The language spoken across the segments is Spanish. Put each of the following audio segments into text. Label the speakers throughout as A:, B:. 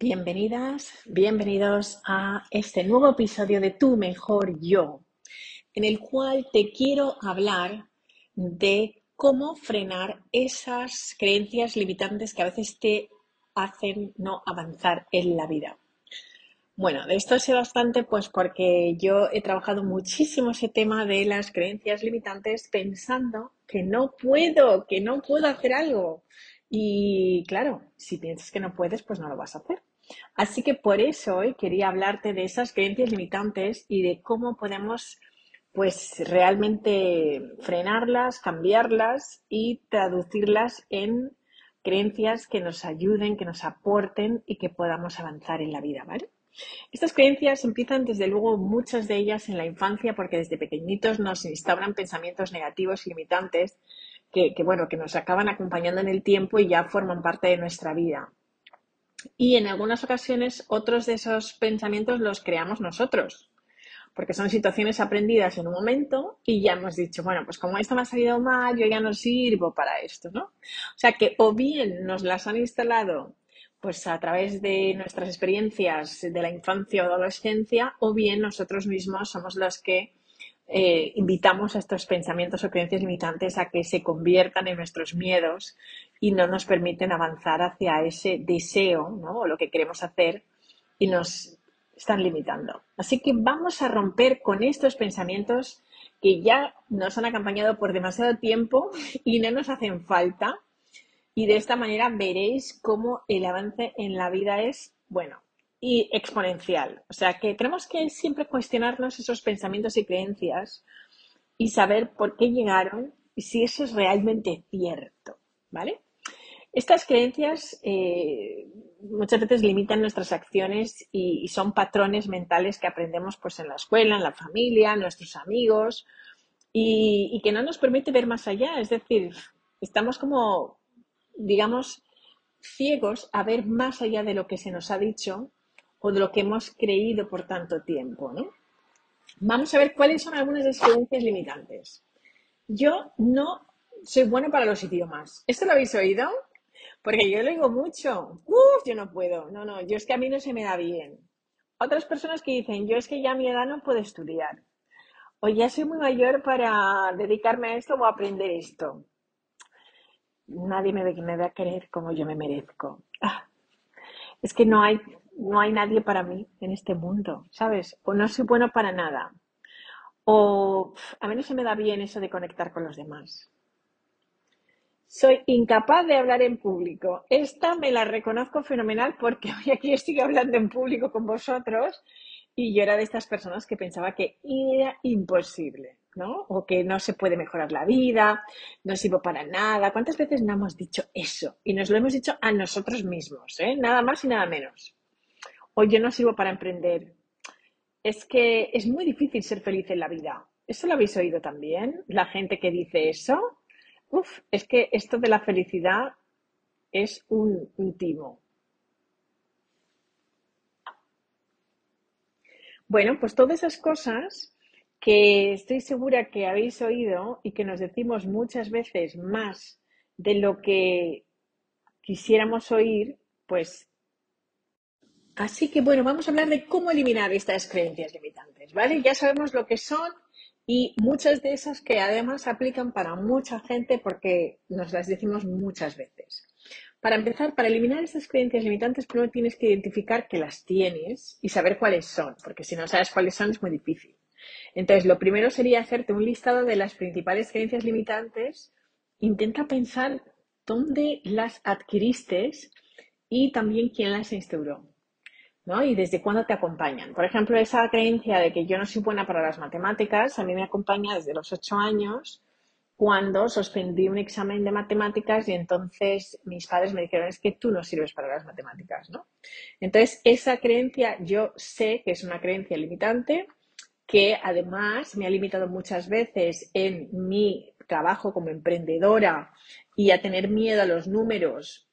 A: Bienvenidas, bienvenidos a este nuevo episodio de Tu Mejor Yo, en el cual te quiero hablar de cómo frenar esas creencias limitantes que a veces te hacen no avanzar en la vida. Bueno, de esto sé bastante pues porque yo he trabajado muchísimo ese tema de las creencias limitantes pensando que no puedo, que no puedo hacer algo. Y claro, si piensas que no puedes, pues no lo vas a hacer. Así que por eso hoy quería hablarte de esas creencias limitantes y de cómo podemos pues realmente frenarlas, cambiarlas y traducirlas en creencias que nos ayuden, que nos aporten y que podamos avanzar en la vida, ¿vale? Estas creencias empiezan desde luego muchas de ellas en la infancia porque desde pequeñitos nos instauran pensamientos negativos y limitantes que, bueno, que nos acaban acompañando en el tiempo y ya forman parte de nuestra vida. Y en algunas ocasiones otros de esos pensamientos los creamos nosotros, porque son situaciones aprendidas en un momento y ya hemos dicho, bueno, pues como esto me ha salido mal, yo ya no sirvo para esto, ¿no? O sea que o bien nos las han instalado pues a través de nuestras experiencias de la infancia o adolescencia, o bien nosotros mismos somos los que eh, invitamos a estos pensamientos o creencias limitantes a que se conviertan en nuestros miedos y no nos permiten avanzar hacia ese deseo ¿no? o lo que queremos hacer y nos están limitando. Así que vamos a romper con estos pensamientos que ya nos han acompañado por demasiado tiempo y no nos hacen falta y de esta manera veréis cómo el avance en la vida es, bueno, y exponencial. O sea que tenemos que siempre cuestionarnos esos pensamientos y creencias y saber por qué llegaron y si eso es realmente cierto, ¿vale? Estas creencias eh, muchas veces limitan nuestras acciones y, son patrones mentales que aprendemos pues en la escuela, en la familia, nuestros amigos y que no nos permite ver más allá. Es decir, estamos como digamos, ciegos a ver más allá de lo que se nos ha dicho o de lo que hemos creído por tanto tiempo, ¿no? Vamos a ver cuáles son algunas creencias limitantes. Yo no soy bueno para los idiomas. ¿Esto lo habéis oído? Porque yo lo digo mucho. Uf, yo no puedo. No, no, yo es que a mí no se me da bien. Otras personas que dicen, yo es que ya a mi edad no puedo estudiar. O ya soy muy mayor para dedicarme a esto o aprender esto nadie me, me va a querer como yo me merezco. Ah, es que no hay, no hay nadie para mí en este mundo, ¿sabes? O no soy bueno para nada. O a mí no se me da bien eso de conectar con los demás. Soy incapaz de hablar en público. Esta me la reconozco fenomenal porque hoy aquí estoy hablando en público con vosotros y yo era de estas personas que pensaba que era imposible. ¿no? O que no se puede mejorar la vida, no sirvo para nada. ¿Cuántas veces no hemos dicho eso? Y nos lo hemos dicho a nosotros mismos, ¿eh? Nada más y nada menos. O yo no sirvo para emprender. Es que es muy difícil ser feliz en la vida. ¿Eso lo habéis oído también? La gente que dice eso. Uf, es que esto de la felicidad es un, un timo. Bueno, pues todas esas cosas que estoy segura que habéis oído y que nos decimos muchas veces más de lo que quisiéramos oír, pues así que bueno, vamos a hablar de cómo eliminar estas creencias limitantes, ¿vale? Ya sabemos lo que son y muchas de esas que además aplican para mucha gente porque nos las decimos muchas veces. Para empezar, para eliminar estas creencias limitantes, primero tienes que identificar que las tienes y saber cuáles son, porque si no sabes cuáles son es muy difícil. Entonces, lo primero sería hacerte un listado de las principales creencias limitantes. Intenta pensar dónde las adquiriste y también quién las instauró. ¿No? Y desde cuándo te acompañan. Por ejemplo, esa creencia de que yo no soy buena para las matemáticas, a mí me acompaña desde los ocho años, cuando suspendí un examen de matemáticas y entonces mis padres me dijeron, es que tú no sirves para las matemáticas, ¿no? Entonces, esa creencia yo sé que es una creencia limitante, que además me ha limitado muchas veces en mi trabajo como emprendedora y a tener miedo a los números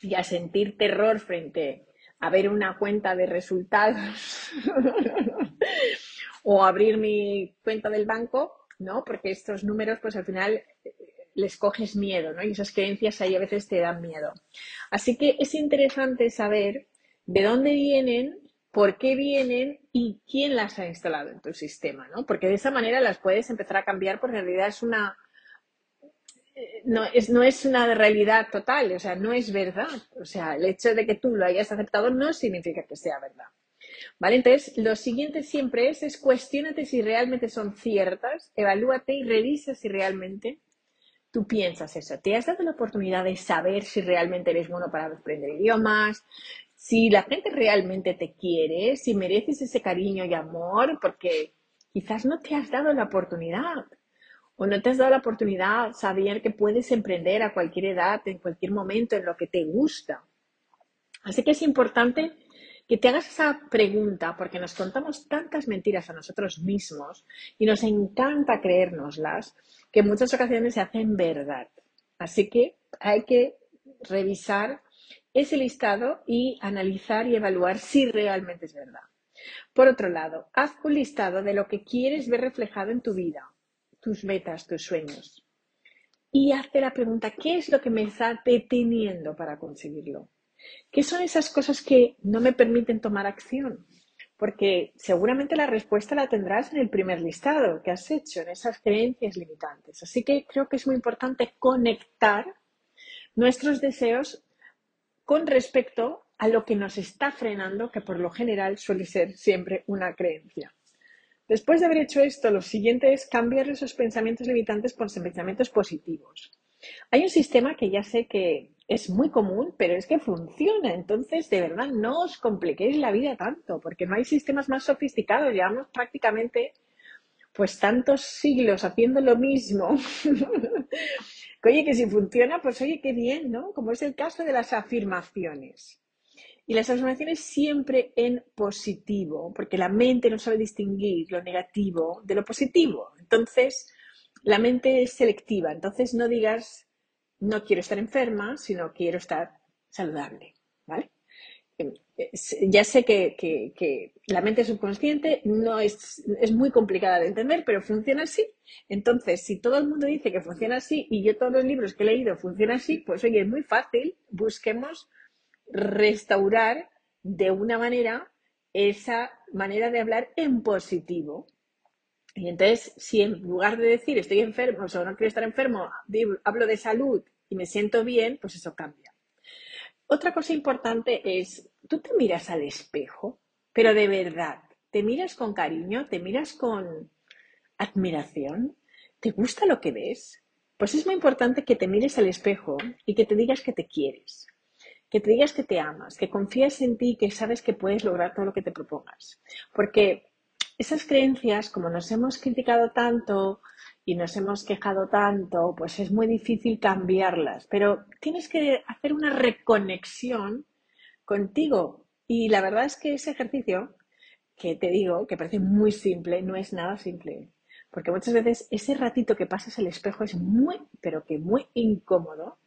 A: y a sentir terror frente ver una cuenta de resultados o abrir mi cuenta del banco, ¿no? Porque estos números, pues al final eh, les coges miedo, ¿no? Y esas creencias ahí a veces te dan miedo. Así que es interesante saber de dónde vienen, por qué vienen y quién las ha instalado en tu sistema, ¿no? Porque de esa manera las puedes empezar a cambiar porque en realidad es una, no es, no es una realidad total, o sea, no es verdad. O sea, el hecho de que tú lo hayas aceptado no significa que sea verdad. ¿Vale? Entonces, lo siguiente siempre es, es cuestionate si realmente son ciertas, evalúate y revisa si realmente tú piensas eso. ¿Te has dado la oportunidad de saber si realmente eres bueno para aprender idiomas? Si la gente realmente te quiere, si mereces ese cariño y amor, porque quizás no te has dado la oportunidad o no te has dado la oportunidad de saber que puedes emprender a cualquier edad, en cualquier momento, en lo que te gusta. Así que es importante que te hagas esa pregunta porque nos contamos tantas mentiras a nosotros mismos y nos encanta creérnoslas que en muchas ocasiones se hacen verdad. Así que hay que revisar ese listado y analizar y evaluar si realmente es verdad. Por otro lado, haz un listado de lo que quieres ver reflejado en tu vida tus metas, tus sueños. Y hazte la pregunta, ¿qué es lo que me está deteniendo para conseguirlo? ¿Qué son esas cosas que no me permiten tomar acción? Porque seguramente la respuesta la tendrás en el primer listado que has hecho, en esas creencias limitantes. Así que creo que es muy importante conectar nuestros deseos con respecto a lo que nos está frenando, que por lo general suele ser siempre una creencia. Después de haber hecho esto, lo siguiente es cambiar esos pensamientos limitantes por pensamientos positivos. Hay un sistema que ya sé que es muy común, pero es que funciona. Entonces, de verdad, no os compliquéis la vida tanto, porque no hay sistemas más sofisticados. Llevamos prácticamente pues tantos siglos haciendo lo mismo. oye, que si funciona, pues oye, qué bien, ¿no? Como es el caso de las afirmaciones. Y las afirmaciones siempre en positivo, porque la mente no sabe distinguir lo negativo de lo positivo. Entonces, la mente es selectiva. Entonces, no digas, no quiero estar enferma, sino quiero estar saludable. ¿Vale? Em, ya sé que, la mente subconsciente no es, es, muy complicada de entender, pero funciona así. Entonces, si todo el mundo dice que funciona así y yo todos los libros que he leído funcionan así, pues oye, es muy fácil, busquemos restaurar de una manera esa manera de hablar en positivo. Y entonces, si en lugar de decir estoy enfermo o no quiero estar enfermo, hablo de salud y me siento bien, pues eso cambia. Otra cosa importante es, tú te miras al espejo, pero de verdad, te miras con cariño, te miras con admiración, ¿te gusta lo que ves? Pues es muy importante que te mires al espejo y que te digas que te quieres que te digas que te amas, que confías en ti, que sabes que puedes lograr todo lo que te propongas. Porque esas creencias, como nos hemos criticado tanto y nos hemos quejado tanto, pues es muy difícil cambiarlas. Pero tienes que hacer una reconexión contigo. Y la verdad es que ese ejercicio, que te digo, que parece muy simple, no es nada simple. Porque muchas veces ese ratito que pasas el espejo es muy, pero que muy incómodo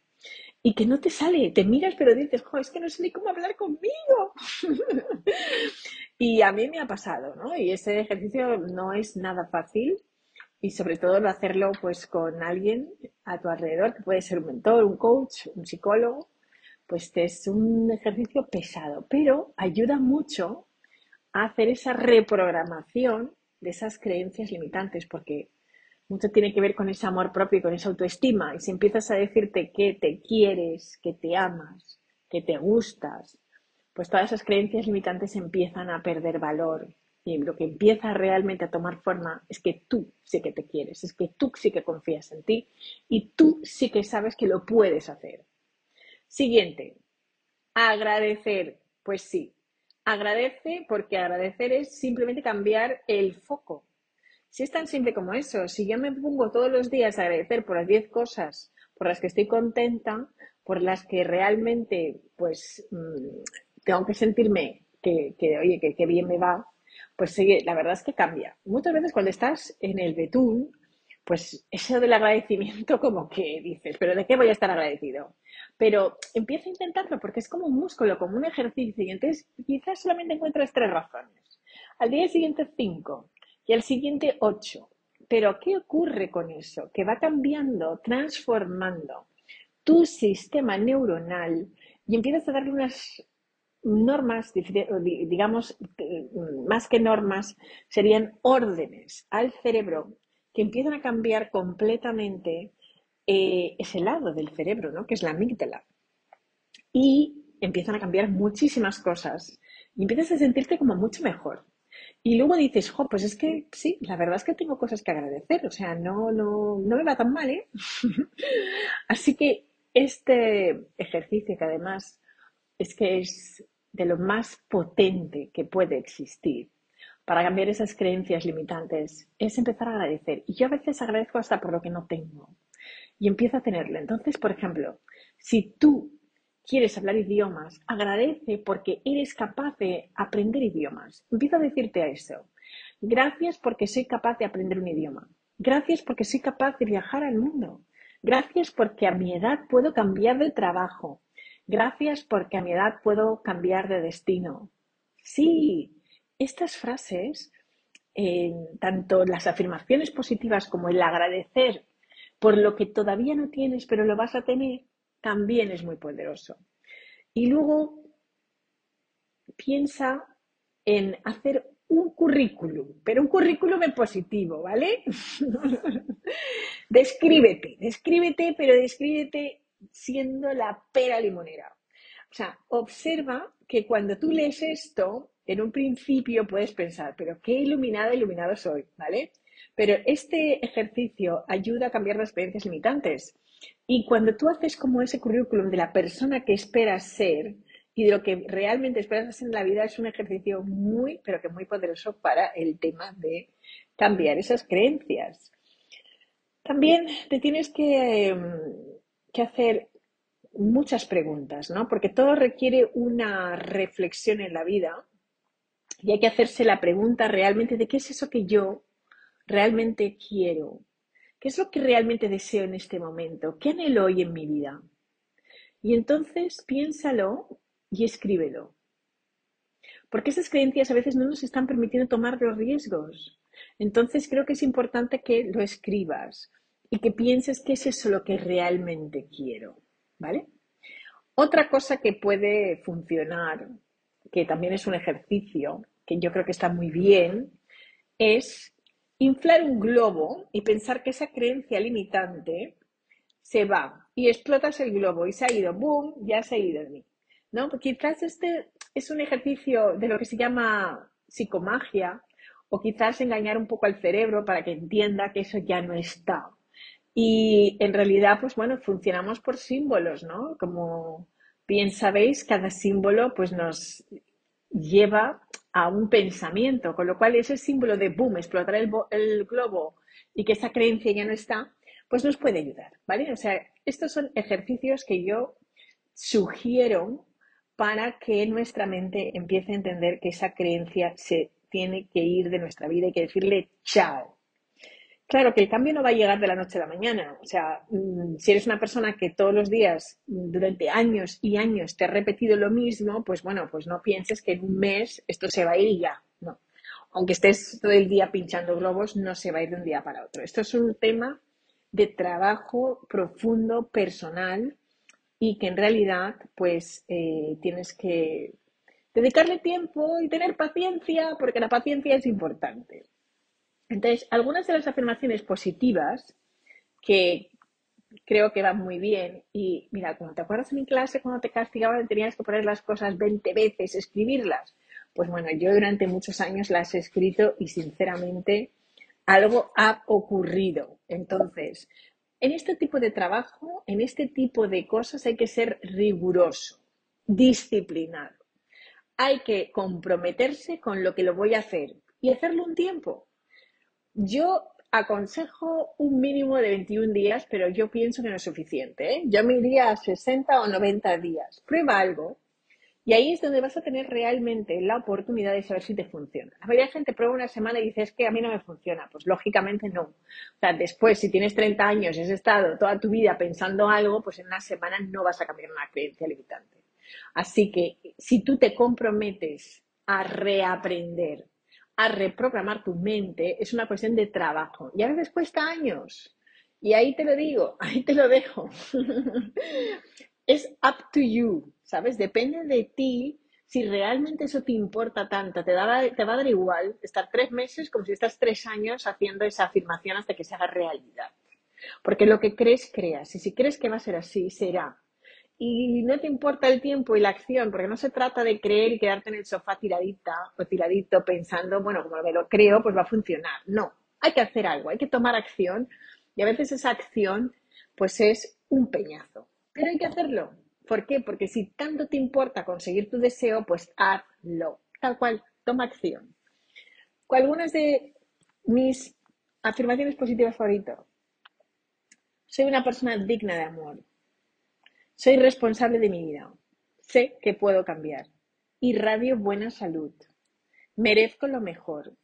A: y que no te sale, te miras pero dices, jo, es que no sé ni cómo hablar conmigo. y a mí me ha pasado, ¿no? Y ese ejercicio no es nada fácil y sobre todo no hacerlo pues con alguien a tu alrededor, que puede ser un mentor, un coach, un psicólogo, pues es un ejercicio pesado, pero ayuda mucho a hacer esa reprogramación de esas creencias limitantes, porque mucho tiene que ver con ese amor propio y con esa autoestima. Y si empiezas a decirte que te quieres, que te amas, que te gustas, pues todas esas creencias limitantes empiezan a perder valor. Y lo que empieza realmente a tomar forma es que tú sí que te quieres, es que tú sí que confías en ti y tú sí que sabes que lo puedes hacer. Siguiente, agradecer. Pues sí, agradece porque agradecer es simplemente cambiar el foco. Si es tan simple como eso, si yo me pongo todos los días a agradecer por las 10 cosas por las que estoy contenta, por las que realmente, pues, mm, tengo que sentirme que, oye, que, bien me va, pues la verdad es que cambia. Muchas veces cuando estás en el betún, pues eso del agradecimiento como que dices, pero ¿de qué voy a estar agradecido? Pero empieza a intentarlo porque es como un músculo, como un ejercicio y entonces quizás solamente encuentras tres razones. Al día siguiente cinco, y al siguiente ocho. Pero ¿qué ocurre con eso? Que va cambiando, transformando tu sistema neuronal y empiezas a darle unas normas, digamos, más que normas, serían órdenes al cerebro que empiezan a cambiar completamente eh, ese lado del cerebro, ¿no? que es la amígdala. Y empiezan a cambiar muchísimas cosas y empiezas a sentirte como mucho mejor. Y luego dices, jo, pues es que sí, la verdad es que tengo cosas que agradecer, o sea, no, no, no me va tan mal, ¿eh? Así que este ejercicio que además es que es de lo más potente que puede existir para cambiar esas creencias limitantes es empezar a agradecer. Y yo a veces agradezco hasta por lo que no tengo y empiezo a tenerlo. Entonces, por ejemplo, si tú quieres hablar idiomas, agradece porque eres capaz de aprender idiomas. Empieza a decirte a eso. Gracias porque soy capaz de aprender un idioma. Gracias porque soy capaz de viajar al mundo. Gracias porque a mi edad puedo cambiar de trabajo. Gracias porque a mi edad puedo cambiar de destino. Sí, estas frases, tanto las afirmaciones positivas como el agradecer por lo que todavía no tienes pero lo vas a tener, también es muy poderoso. Y luego piensa en hacer un currículum, pero un currículum en positivo, ¿vale? descríbete, descríbete, pero descríbete siendo la pera limonera. O sea, observa que cuando tú lees esto, en un principio puedes pensar, pero qué iluminada, iluminado soy, ¿vale? Pero este ejercicio ayuda a cambiar las experiencias limitantes. Y cuando tú haces como ese currículum de la persona que esperas ser y de lo que realmente esperas hacer en la vida, es un ejercicio muy, pero que muy poderoso para el tema de cambiar esas creencias. También te tienes que, em, que hacer muchas preguntas, ¿no? Porque todo requiere una reflexión en la vida y hay que hacerse la pregunta realmente de qué es eso que yo realmente quiero, qué es lo que realmente deseo en este momento, qué anhelo hoy en mi vida. Y entonces piénsalo y escríbelo. Porque esas creencias a veces no nos están permitiendo tomar los riesgos. Entonces creo que es importante que lo escribas y que pienses qué es eso lo que realmente quiero. ¿Vale? Otra cosa que puede funcionar, que también es un ejercicio, que yo creo que está muy bien, es inflar un globo y pensar que esa creencia limitante se va y explotas el globo y se ha ido, ¡boom!, ya se ha ido de mí. ¿No? quizás este es un ejercicio de lo que se llama psicomagia o quizás engañar un poco al cerebro para que entienda que eso ya no está. Y en realidad, pues bueno, funcionamos por símbolos, ¿no? Como bien sabéis, cada símbolo pues nos lleva a un pensamiento, con lo cual ese símbolo de boom, explotar el, el globo y que esa creencia ya no está, pues nos puede ayudar, ¿vale? O sea, estos son ejercicios que yo sugiero para que nuestra mente empiece a entender que esa creencia se tiene que ir de nuestra vida y que decirle chao, Claro que el cambio no va a llegar de la noche a la mañana. O sea, mm, si eres una persona que todos los días, durante años y años, te ha repetido lo mismo, pues bueno, pues no pienses que en un mes esto se va a ir ya. No. Aunque estés todo el día pinchando globos, no se va a ir de un día para otro. Esto es un tema de trabajo profundo, personal, y que en realidad, pues, eh, tienes que dedicarle tiempo y tener paciencia, porque la paciencia es importante. Entonces, algunas de las afirmaciones positivas que creo que van muy bien, y mira, como te acuerdas en mi clase cuando te castigaban tenías que poner las cosas 20 veces, escribirlas, pues bueno, yo durante muchos años las he escrito y sinceramente algo ha ocurrido. Entonces, en este tipo de trabajo, en este tipo de cosas hay que ser riguroso, disciplinado. Hay que comprometerse con lo que lo voy a hacer y hacerlo un tiempo. Yo aconsejo un mínimo de 21 días, pero yo pienso que no es suficiente. ¿eh? Yo me iría a 60 o 90 días. Prueba algo. Y ahí es donde vas a tener realmente la oportunidad de saber si te funciona. La mayoría de gente prueba una semana y dice, es que a mí no me funciona. Pues lógicamente no. O sea, después, si tienes 30 años y has estado toda tu vida pensando algo, pues en una semana no vas a cambiar una creencia limitante. Así que si tú te comprometes a reaprender, a reprogramar tu mente es una cuestión de trabajo y a veces cuesta años. Y ahí te lo digo, ahí te lo dejo. es up to you, ¿sabes? Depende de ti Si realmente eso te importa tanto, te, te va a dar igual estar tres meses como si estás tres años haciendo esa afirmación hasta que se haga realidad. Porque lo que crees, creas. Y si crees que va a ser así, será. Y no te importa el tiempo y la acción, porque no se trata de creer y quedarte en el sofá tiradita o tiradito pensando, bueno, como me lo creo, pues va a funcionar. No, hay que hacer algo, hay que tomar acción y a veces esa acción pues es un peñazo. Pero hay que hacerlo. ¿Por qué? Porque si tanto te importa conseguir tu deseo, pues hazlo. Tal cual, toma acción. Algunas de mis afirmaciones positivas favoritas. Soy una persona digna de amor. Soy responsable de mi vida. Sé que puedo cambiar. Irradio buena salud. Merezco lo mejor.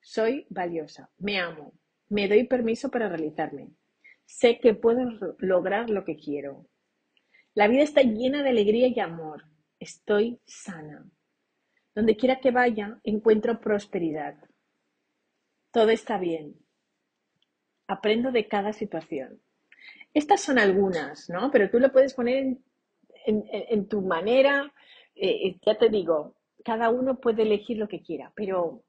A: Soy valiosa. Me amo. Me doy permiso para realizarme. Sé que puedo lograr lo que quiero. La vida está llena de alegría y amor. Estoy sana. Donde quiera que vaya, encuentro prosperidad. Todo está bien. Aprendo de cada situación. Estas son algunas, ¿no? Pero tú lo puedes poner en, tu manera. Eh, eh, ya te digo, cada uno puede elegir lo que quiera, pero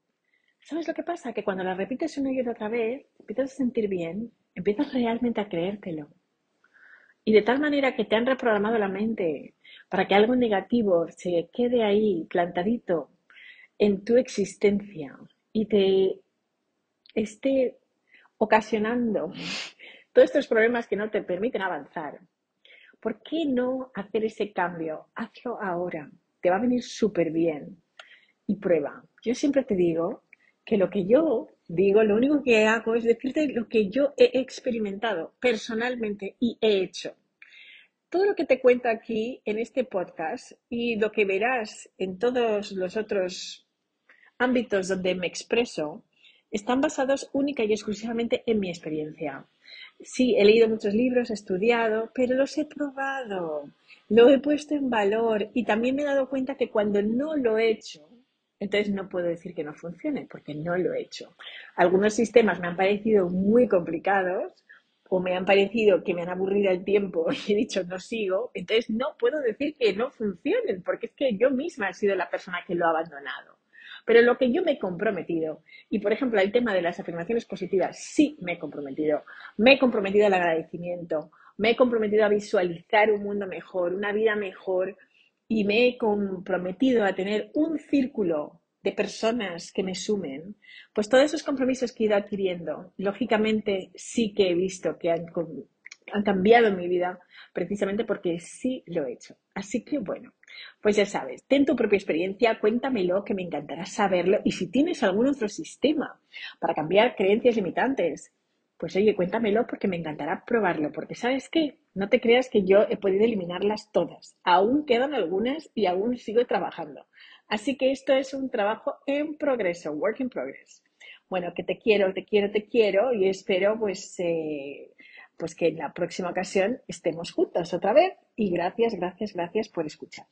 A: ¿sabes lo que pasa? Que cuando la repites una y otra vez, empiezas a sentir bien, empiezas realmente a creértelo. Y de tal manera que te han reprogramado la mente para que algo negativo se quede ahí plantadito en tu existencia y te esté ocasionando todos estos problemas que no te permiten avanzar, ¿por qué no hacer ese cambio? Hazlo ahora, te va a venir súper bien y prueba. Yo siempre te digo que lo que yo digo, lo único que hago es decirte lo que yo he experimentado personalmente y he hecho. Todo lo que te cuento aquí en este podcast y lo que verás en todos los otros ámbitos donde me expreso están basados única y exclusivamente en mi experiencia. Sí, he leído muchos libros, he estudiado, pero los he probado, lo he puesto en valor y también me he dado cuenta que cuando no lo he hecho, entonces no puedo decir que no funcione, porque no lo he hecho. Algunos sistemas me han parecido muy complicados o me han parecido que me han aburrido el tiempo y he dicho no sigo, entonces no puedo decir que no funcionen, porque es que yo misma he sido la persona que lo ha abandonado. Pero lo que yo me he comprometido, y por ejemplo el tema de las afirmaciones positivas, sí me he comprometido. Me he comprometido al agradecimiento, me he comprometido a visualizar un mundo mejor, una vida mejor, y me he comprometido a tener un círculo de personas que me sumen, pues todos esos compromisos que he ido adquiriendo, lógicamente sí que he visto que han, han cambiado mi vida precisamente porque sí lo he hecho. Así que bueno, pues ya sabes, ten tu propia experiencia, cuéntamelo, que me encantará saberlo. Y si tienes algún otro sistema para cambiar creencias limitantes, pues oye, cuéntamelo porque me encantará probarlo. Porque sabes qué, no te creas que yo he podido eliminarlas todas. Aún quedan algunas y aún sigo trabajando. Así que esto es un trabajo en progreso, work in progress. Bueno, que te quiero, te quiero, te quiero y espero pues, eh, pues que en la próxima ocasión estemos juntos otra vez y gracias, gracias, gracias por escuchar.